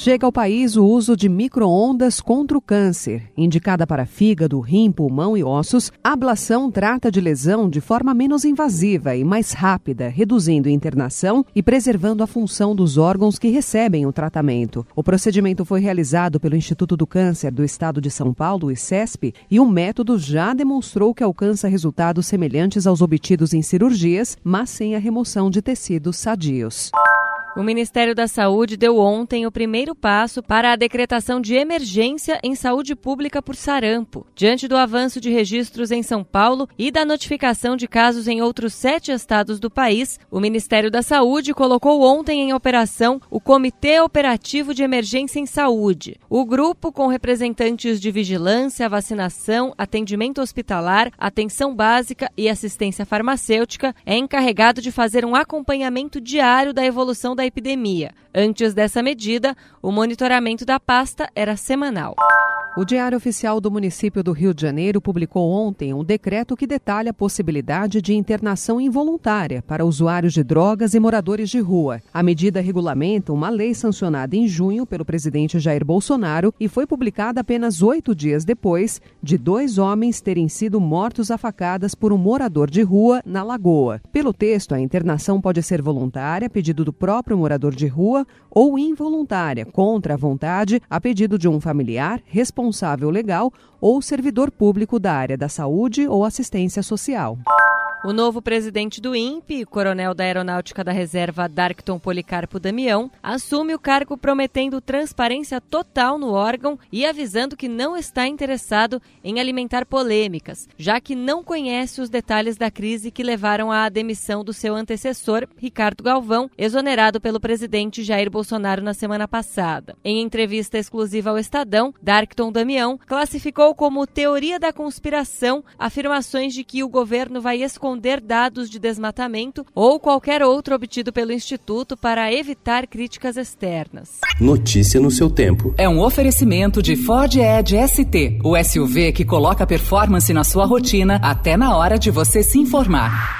Chega ao país o uso de microondas contra o câncer. Indicada para fígado, rim, pulmão e ossos, a ablação trata de lesão de forma menos invasiva e mais rápida, reduzindo internação e preservando a função dos órgãos que recebem o tratamento. O procedimento foi realizado pelo Instituto do Câncer do Estado de São Paulo, ICESP, e o método já demonstrou que alcança resultados semelhantes aos obtidos em cirurgias, mas sem a remoção de tecidos sadios. O Ministério da Saúde deu ontem o primeiro passo para a decretação de emergência em saúde pública por sarampo. Diante do avanço de registros em São Paulo e da notificação de casos em outros sete estados do país, o Ministério da Saúde colocou ontem em operação o Comitê Operativo de Emergência em Saúde. O grupo, com representantes de vigilância, vacinação, atendimento hospitalar, atenção básica e assistência farmacêutica, é encarregado de fazer um acompanhamento diário da evolução da epidemia. Antes dessa medida, o monitoramento da pasta era semanal. O Diário Oficial do Município do Rio de Janeiro publicou ontem um decreto que detalha a possibilidade de internação involuntária para usuários de drogas e moradores de rua. A medida regulamenta uma lei sancionada em junho pelo presidente Jair Bolsonaro e foi publicada apenas oito dias depois de dois homens terem sido mortos a facadas por um morador de rua na Lagoa. Pelo texto, a internação pode ser voluntária, pedido do próprio morador de rua, ou involuntária, contra a vontade, a pedido de um familiar responsável responsável legal ou servidor público da área da saúde ou assistência social. O novo presidente do INPE, coronel da Aeronáutica da Reserva Darkton Policarpo Damião, assume o cargo prometendo transparência total no órgão e avisando que não está interessado em alimentar polêmicas, já que não conhece os detalhes da crise que levaram à demissão do seu antecessor, Ricardo Galvão, exonerado pelo presidente Jair Bolsonaro na semana passada. Em entrevista exclusiva ao Estadão, Darkton Damião classificou como teoria da conspiração afirmações de que o governo vai esconder esconder dados de desmatamento ou qualquer outro obtido pelo Instituto para evitar críticas externas. Notícia no seu tempo. É um oferecimento de Ford Edge ST, o SUV que coloca performance na sua rotina até na hora de você se informar.